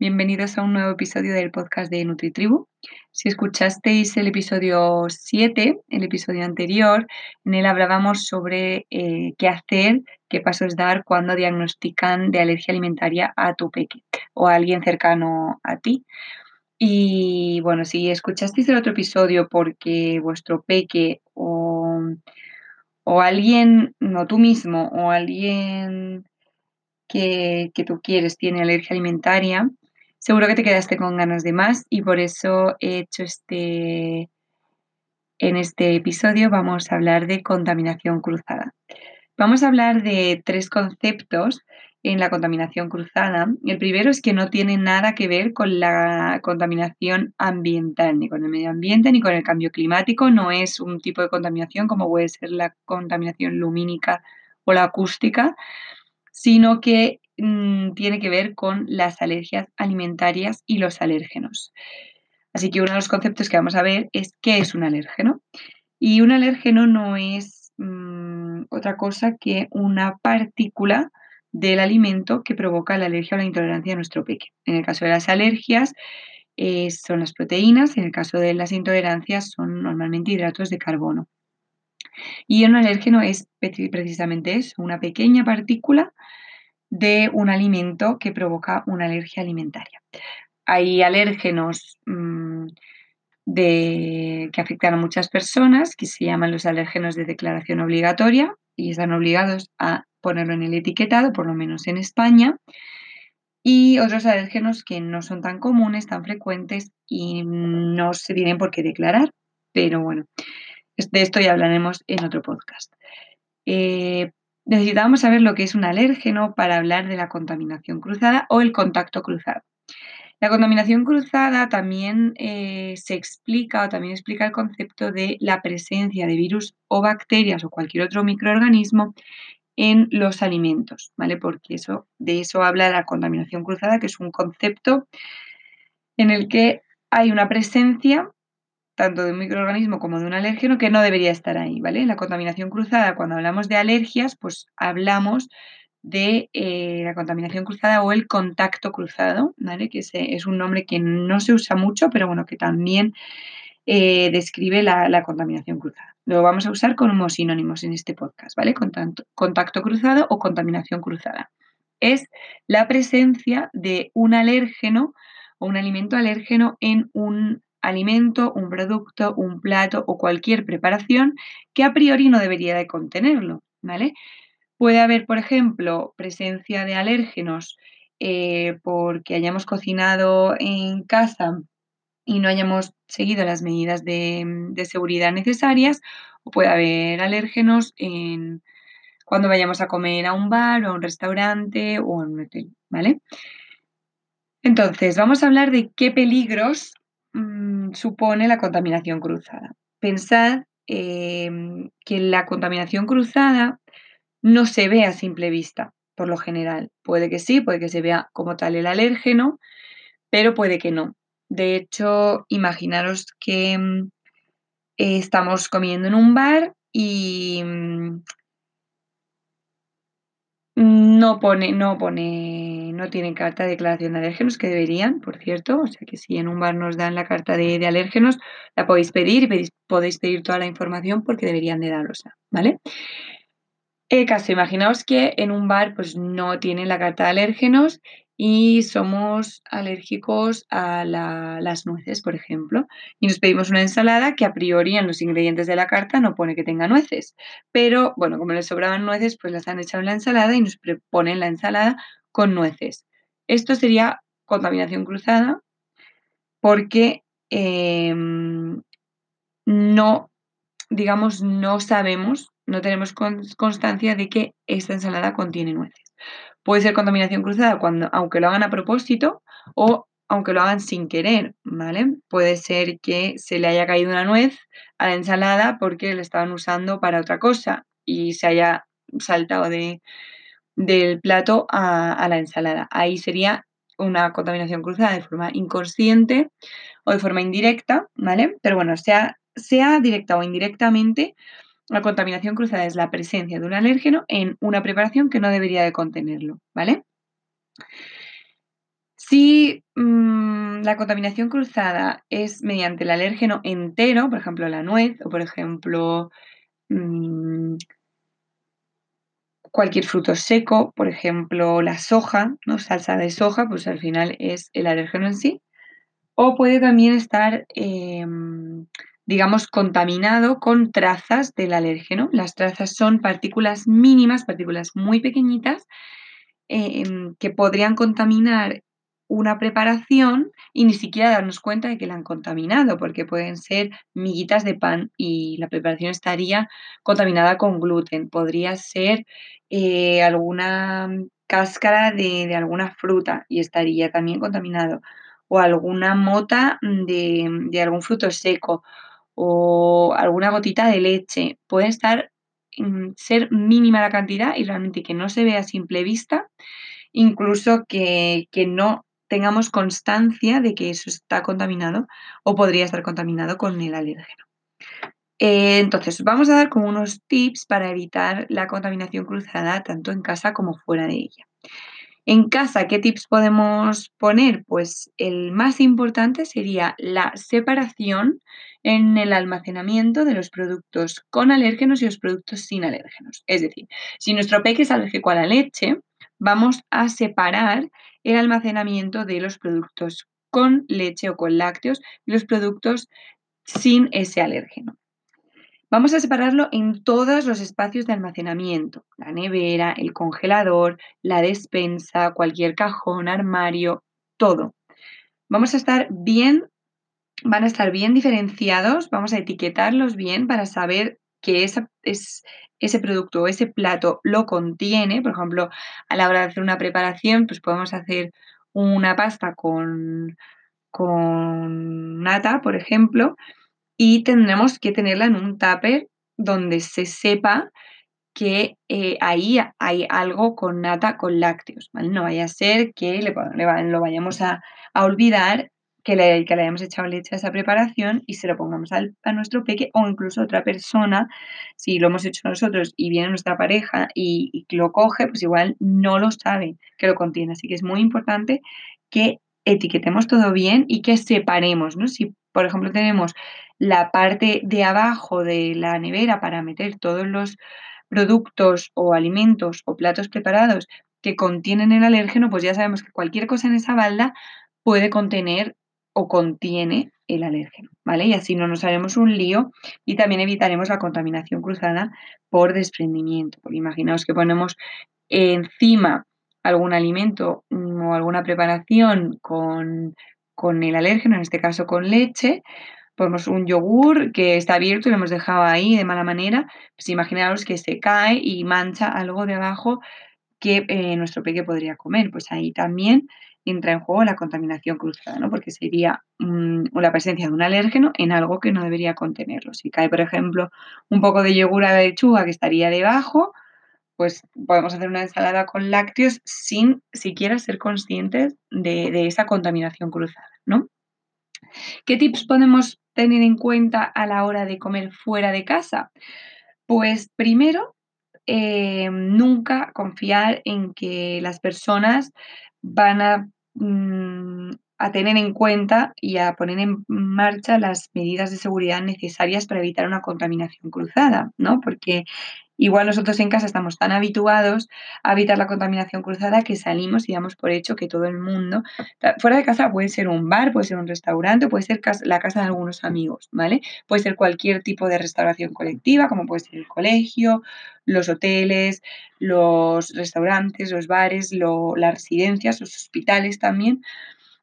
Bienvenidos a un nuevo episodio del podcast de NutriTribu. Si escuchasteis el episodio 7, el episodio anterior, en él hablábamos sobre eh, qué hacer, qué pasos dar cuando diagnostican de alergia alimentaria a tu peque o a alguien cercano a ti. Y bueno, si escuchasteis el otro episodio porque vuestro peque o, o alguien, no tú mismo, o alguien que, que tú quieres tiene alergia alimentaria, seguro que te quedaste con ganas de más y por eso he hecho este... En este episodio vamos a hablar de contaminación cruzada. Vamos a hablar de tres conceptos en la contaminación cruzada. El primero es que no tiene nada que ver con la contaminación ambiental, ni con el medio ambiente, ni con el cambio climático. No es un tipo de contaminación como puede ser la contaminación lumínica o la acústica, sino que Mm, tiene que ver con las alergias alimentarias y los alérgenos. Así que uno de los conceptos que vamos a ver es qué es un alérgeno. Y un alérgeno no es mm, otra cosa que una partícula del alimento que provoca la alergia o la intolerancia de nuestro peque. En el caso de las alergias eh, son las proteínas, en el caso de las intolerancias son normalmente hidratos de carbono. Y un alérgeno es precisamente eso, una pequeña partícula de un alimento que provoca una alergia alimentaria. Hay alérgenos mm, que afectan a muchas personas, que se llaman los alérgenos de declaración obligatoria y están obligados a ponerlo en el etiquetado, por lo menos en España. Y otros alérgenos que no son tan comunes, tan frecuentes y no se tienen por qué declarar. Pero bueno, de esto ya hablaremos en otro podcast. Eh, necesitábamos saber lo que es un alérgeno para hablar de la contaminación cruzada o el contacto cruzado. La contaminación cruzada también eh, se explica o también explica el concepto de la presencia de virus o bacterias o cualquier otro microorganismo en los alimentos, ¿vale? Porque eso, de eso habla la contaminación cruzada, que es un concepto en el que hay una presencia tanto de un microorganismo como de un alérgeno que no debería estar ahí, ¿vale? La contaminación cruzada, cuando hablamos de alergias, pues hablamos de eh, la contaminación cruzada o el contacto cruzado, ¿vale? Que es, un nombre que no se usa mucho, pero bueno, que también eh, describe la, contaminación cruzada. Lo vamos a usar como sinónimos en este podcast, ¿vale? Contacto, contacto cruzado o contaminación cruzada. Es la presencia de un alérgeno o un alimento alérgeno en un alimento, un producto, un plato o cualquier preparación que a priori no debería de contenerlo, ¿vale? Puede haber, por ejemplo, presencia de alérgenos eh, porque hayamos cocinado en casa y no hayamos seguido las medidas de, seguridad necesarias, o puede haber alérgenos en, cuando vayamos a comer a un bar o a un restaurante o a un hotel, ¿vale? Entonces, vamos a hablar de qué peligros supone la contaminación cruzada. Pensad em, que la contaminación cruzada no se ve a simple vista, por lo general. Puede que sí, puede que se vea como tal el alérgeno, pero puede que no. De hecho, imaginaros que mm, estamos comiendo en un bar y, mm, No pone, no pone, no tienen carta de declaración de alérgenos, que deberían, por cierto. O sea que si en un bar nos dan la carta de, alérgenos, la podéis pedir y podéis pedir toda la información porque deberían de darosla, ¿vale? Caso, imaginaos que en un bar pues no tienen la carta de alérgenos y somos alérgicos a las nueces, por ejemplo, y nos pedimos una ensalada que a priori en los ingredientes de la carta no pone que tenga nueces, pero bueno, como les sobraban nueces, pues las han echado en la ensalada y nos ponen la ensalada con nueces. Esto sería contaminación cruzada porque em, no, digamos, no sabemos, no tenemos constancia de que esta ensalada contiene nueces. Puede ser contaminación cruzada cuando, aunque lo hagan a propósito o aunque lo hagan sin querer, ¿vale? Puede ser que se le haya caído una nuez a la ensalada porque la estaban usando para otra cosa y se haya saltado de, del plato a, la ensalada. Ahí sería una contaminación cruzada de forma inconsciente o de forma indirecta, ¿vale? Pero bueno, sea, sea directa o indirectamente, la contaminación cruzada es la presencia de un alérgeno en una preparación que no debería de contenerlo, ¿vale? Si mm, la contaminación cruzada es mediante el alérgeno entero, por ejemplo la nuez o por ejemplo mm, cualquier fruto seco, por ejemplo la soja, ¿no? salsa de soja, pues al final es el alérgeno en sí. O puede también estar em, digamos, contaminado con trazas del alérgeno. Las trazas son partículas mínimas, partículas muy pequeñitas, em, que podrían contaminar una preparación y ni siquiera darnos cuenta de que la han contaminado, porque pueden ser miguitas de pan y la preparación estaría contaminada con gluten. Podría ser eh, alguna cáscara de, de, alguna fruta y estaría también contaminado. O alguna mota de, de algún fruto seco o alguna gotita de leche. Puede estar, mm, ser mínima la cantidad y realmente que no se vea a simple vista, incluso que, no tengamos constancia de que eso está contaminado o podría estar contaminado con el alérgeno. Eh, entonces, vamos a dar como unos tips para evitar la contaminación cruzada tanto en casa como fuera de ella. En casa, ¿qué tips podemos poner? Pues el más importante sería la separación en el almacenamiento de los productos con alérgenos y los productos sin alérgenos. Es decir, si nuestro peque es alérgico a la leche, vamos a separar el almacenamiento de los productos con leche o con lácteos y los productos sin ese alérgeno. Vamos a separarlo en todos los espacios de almacenamiento, la nevera, el congelador, la despensa, cualquier cajón, armario, todo. Vamos a estar bien van a estar bien diferenciados, vamos a etiquetarlos bien para saber que es, ese producto o ese plato lo contiene. Por ejemplo, a la hora de hacer una preparación, pues podemos hacer una pasta con, con nata, por ejemplo, y tendremos que tenerla en un tupper donde se sepa que eh, ahí hay algo con nata con lácteos, No vaya a ser que le, lo vayamos a, a olvidar que le, que le hayamos echado leche a esa preparación y se lo pongamos a nuestro peque o incluso a otra persona, si lo hemos hecho nosotros y viene nuestra pareja y, lo coge, pues igual no lo sabe que lo contiene. Así que es muy importante que etiquetemos todo bien y que separemos, ¿no? Si, por ejemplo, tenemos la parte de abajo de la nevera para meter todos los productos o alimentos o platos preparados que contienen el alérgeno, pues ya sabemos que cualquier cosa en esa balda puede contener o contiene el alérgeno, ¿vale? Y así no nos haremos un lío y también evitaremos la contaminación cruzada por desprendimiento. Porque imaginaos que ponemos encima algún alimento mm, o alguna preparación con, con el alérgeno, en este caso con leche, ponemos un yogur que está abierto y lo hemos dejado ahí de mala manera, pues imaginaos que se cae y mancha algo de abajo que eh, nuestro peque podría comer. Pues ahí también entra en juego la contaminación cruzada, ¿no? Porque sería mm, la presencia de un alérgeno en algo que no debería contenerlo. Si cae, por ejemplo, un poco de yogur a la lechuga que estaría debajo, pues podemos hacer una ensalada con lácteos sin siquiera ser conscientes de, de esa contaminación cruzada, ¿no? ¿Qué tips podemos tener en cuenta a la hora de comer fuera de casa? Pues primero, eh, nunca confiar en que las personas van a, mm, a tener en cuenta y a poner en marcha las medidas de seguridad necesarias para evitar una contaminación cruzada, ¿no? Porque Igual nosotros en casa estamos tan habituados a evitar la contaminación cruzada que salimos y damos por hecho que todo el mundo, fuera de casa puede ser un bar, puede ser un restaurante, puede ser la casa de algunos amigos, ¿vale? Puede ser cualquier tipo de restauración colectiva, como puede ser el colegio, los hoteles, los restaurantes, los bares, las residencias, los hospitales también.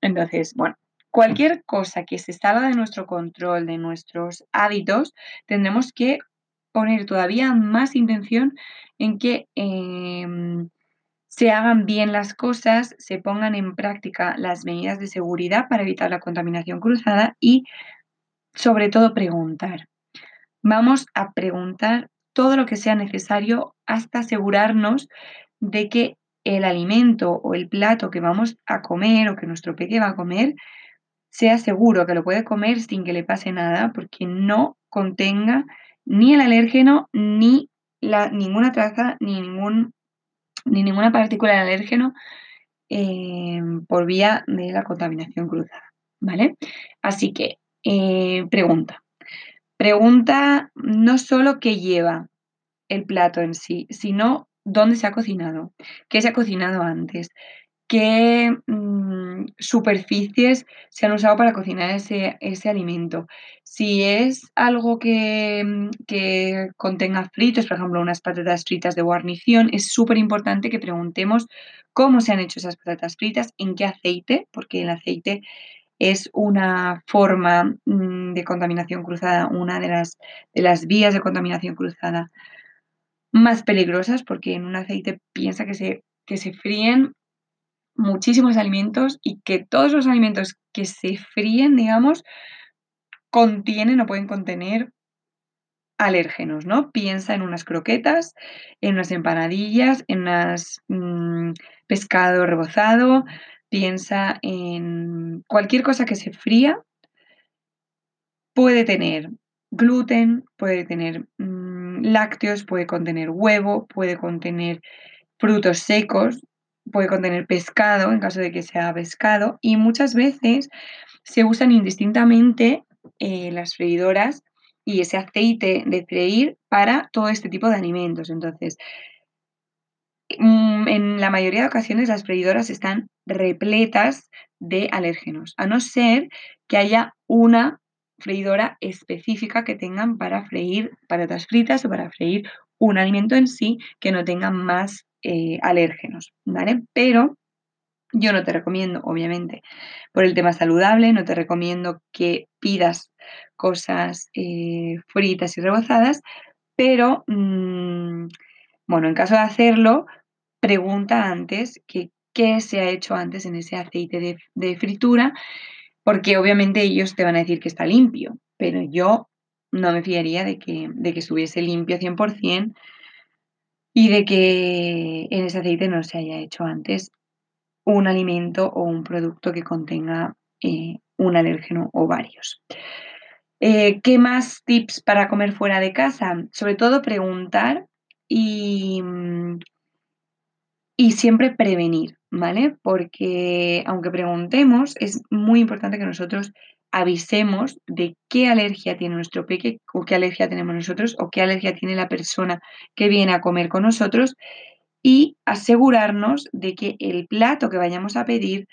Entonces, bueno, cualquier cosa que se salga de nuestro control, de nuestros hábitos, tendremos que poner todavía más intención en que em, se hagan bien las cosas, se pongan en práctica las medidas de seguridad para evitar la contaminación cruzada y sobre todo preguntar. Vamos a preguntar todo lo que sea necesario hasta asegurarnos de que el alimento o el plato que vamos a comer o que nuestro peque va a comer sea seguro, que lo puede comer sin que le pase nada, porque no contenga ni el alérgeno, ni la, ninguna traza, ni, ningún, ni ninguna partícula de alérgeno eh, por vía de la contaminación cruzada. ¿Vale? Así que, eh, pregunta. Pregunta no solo qué lleva el plato en sí, sino dónde se ha cocinado, qué se ha cocinado antes, qué mm, superficies se han usado para cocinar ese, alimento. Si es algo que, mm, que, contenga fritos, por ejemplo, unas patatas fritas de guarnición, es súper importante que preguntemos cómo se han hecho esas patatas fritas, en qué aceite, porque el aceite es una forma mm, de contaminación cruzada, una de las, de las vías de contaminación cruzada más peligrosas, porque en un aceite piensa que se, que se fríen muchísimos alimentos y que todos los alimentos que se fríen, digamos, contienen o pueden contener alérgenos, ¿no? Piensa en unas croquetas, en unas empanadillas, en unas mm, pescado rebozado, piensa en cualquier cosa que se fría, puede tener gluten, puede tener mm, lácteos, puede contener huevo, puede contener frutos secos, puede contener pescado en caso de que sea pescado y muchas veces se usan indistintamente eh, las freidoras y ese aceite de freír para todo este tipo de alimentos. Entonces, mm, en la mayoría de ocasiones las freidoras están repletas de alérgenos, a no ser que haya una freidora específica que tengan para freír patatas fritas o para freír un alimento en sí que no tenga más eh, alérgenos, ¿vale? Pero yo no te recomiendo, obviamente, por el tema saludable, no te recomiendo que pidas cosas eh, fritas y rebozadas, pero, mm, bueno, en caso de hacerlo, pregunta antes que, qué se ha hecho antes en ese aceite de, fritura, porque obviamente ellos te van a decir que está limpio, pero yo no me fiaría de que, de que estuviese limpio 100% y de que en ese aceite no se haya hecho antes un alimento o un producto que contenga eh, un alérgeno o varios. Eh, ¿Qué más tips para comer fuera de casa? Sobre todo preguntar y, mm, y siempre prevenir, ¿vale? Porque aunque preguntemos, es muy importante que nosotros avisemos de qué alergia tiene nuestro peque o qué alergia tenemos nosotros o qué alergia tiene la persona que viene a comer con nosotros y asegurarnos de que el plato que vayamos a pedir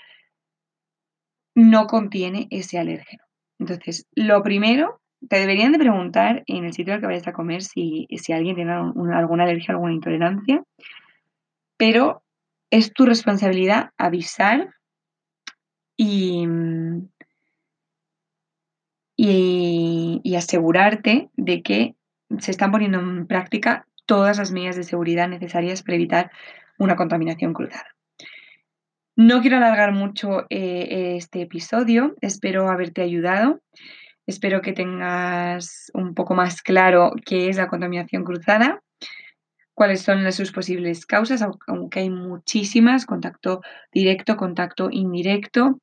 no contiene ese alérgeno. Entonces, lo primero, te deberían de preguntar en el sitio al que vayas a comer si, si alguien tiene alguna alergia, alguna intolerancia, pero es tu responsabilidad avisar y, y, asegurarte de que se están poniendo en práctica todas las medidas de seguridad necesarias para evitar una contaminación cruzada. No quiero alargar mucho eh, este episodio, espero haberte ayudado, espero que tengas un poco más claro qué es la contaminación cruzada, cuáles son sus posibles causas, aunque hay muchísimas, contacto directo, contacto indirecto,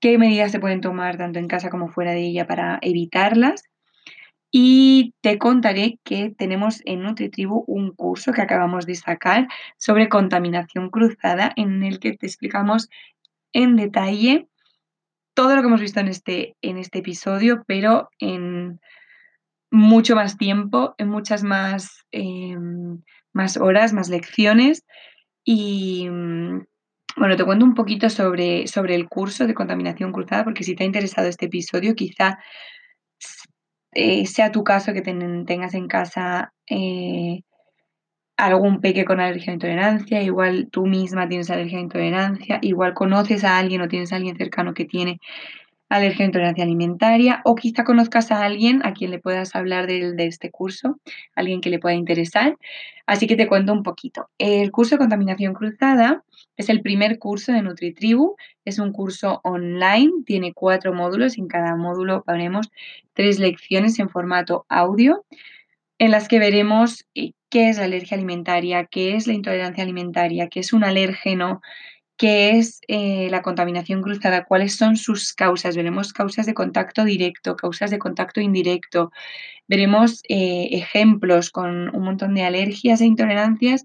qué medidas se pueden tomar tanto en casa como fuera de ella para evitarlas. Y te contaré que tenemos en NutriTribu un curso que acabamos de sacar sobre contaminación cruzada en el que te explicamos en detalle todo lo que hemos visto en este, en este episodio, pero en mucho más tiempo, en muchas más, em, más horas, más lecciones. Y mm, bueno, te cuento un poquito sobre, sobre el curso de contaminación cruzada, porque si te ha interesado este episodio, quizá eh, sea tu caso que tengas en casa eh, algún peque con alergia o intolerancia, igual tú misma tienes alergia o intolerancia, igual conoces a alguien o tienes a alguien cercano que tiene alergia o intolerancia alimentaria, o quizá conozcas a alguien a quien le puedas hablar de, de, este curso, alguien que le pueda interesar. Así que te cuento un poquito. El curso de contaminación cruzada es el primer curso de NutriTribu, es un curso online, tiene cuatro módulos, en cada módulo veremos tres lecciones en formato audio, en las que veremos eh, qué es la alergia alimentaria, qué es la intolerancia alimentaria, qué es un alérgeno, qué es eh, la contaminación cruzada, cuáles son sus causas. Veremos causas de contacto directo, causas de contacto indirecto. Veremos eh, ejemplos con un montón de alergias e intolerancias.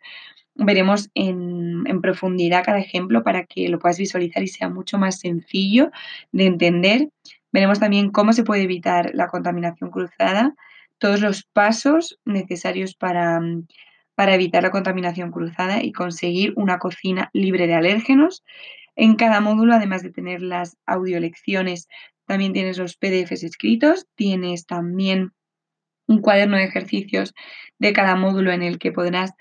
Veremos en, en, profundidad cada ejemplo para que lo puedas visualizar y sea mucho más sencillo de entender. Veremos también cómo se puede evitar la contaminación cruzada, todos los pasos necesarios para para evitar la contaminación cruzada y conseguir una cocina libre de alérgenos. En cada módulo, además de tener las audiolecciones, también tienes los PDFs escritos, tienes también un cuaderno de ejercicios de cada módulo en el que podrás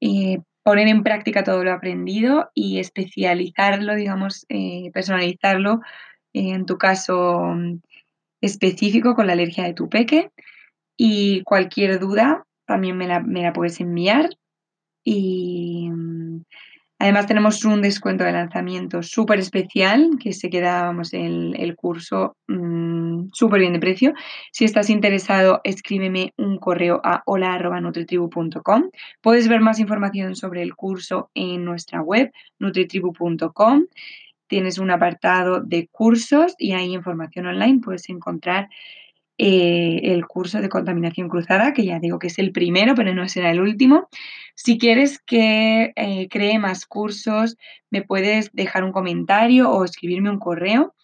eh, poner en práctica todo lo aprendido y especializarlo, digamos, eh, personalizarlo, en tu caso mm, específico con la alergia de tu peque. Y cualquier duda, también me la, puedes enviar. Y mm, además tenemos un descuento de lanzamiento súper especial que se queda, vamos, el, curso mm, súper bien de precio. Si estás interesado, escríbeme un correo a hola.nutritribu.com. Puedes ver más información sobre el curso en nuestra web, nutritribu.com. Tienes un apartado de cursos y hay información online. Puedes encontrar eh, el curso de contaminación cruzada, que ya digo que es el primero, pero no será el último. Si quieres que eh, cree más cursos, me puedes dejar un comentario o escribirme un correo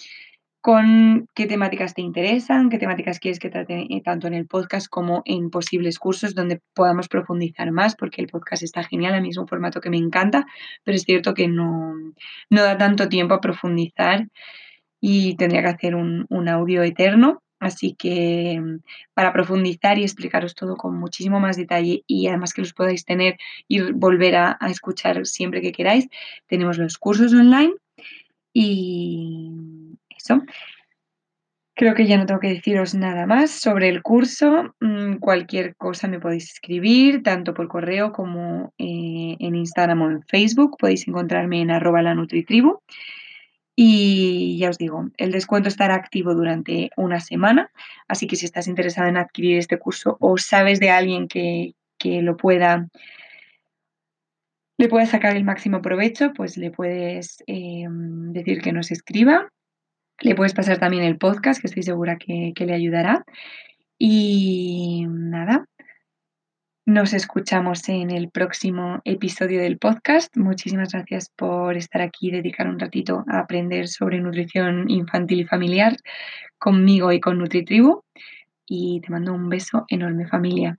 con qué temáticas te interesan, qué temáticas quieres que trate eh, tanto en el podcast como en posibles cursos donde podamos profundizar más, porque el podcast está genial, el mismo formato que me encanta, pero es cierto que no, no da tanto tiempo a profundizar y tendría que hacer un audio eterno. Así que mm, para profundizar y explicaros todo con muchísimo más detalle y además que los podáis tener y volver a, escuchar siempre que queráis, tenemos los cursos online y eso. Creo que ya no tengo que deciros nada más sobre el curso. Mm, cualquier cosa me podéis escribir, tanto por correo como eh, en Instagram o en Facebook. Podéis encontrarme en arroba la Nutritribu. Y ya os digo, el descuento estará activo durante una semana, así que si estás interesado en adquirir este curso o sabes de alguien que, lo pueda, le pueda sacar el máximo provecho, pues le puedes em, decir que nos escriba. Le puedes pasar también el podcast, que estoy segura que, que le ayudará. Y nada, nos escuchamos en el próximo episodio del podcast. Muchísimas gracias por estar aquí y dedicar un ratito a aprender sobre nutrición infantil y familiar conmigo y con NutriTribu. Y te mando un beso enorme familia.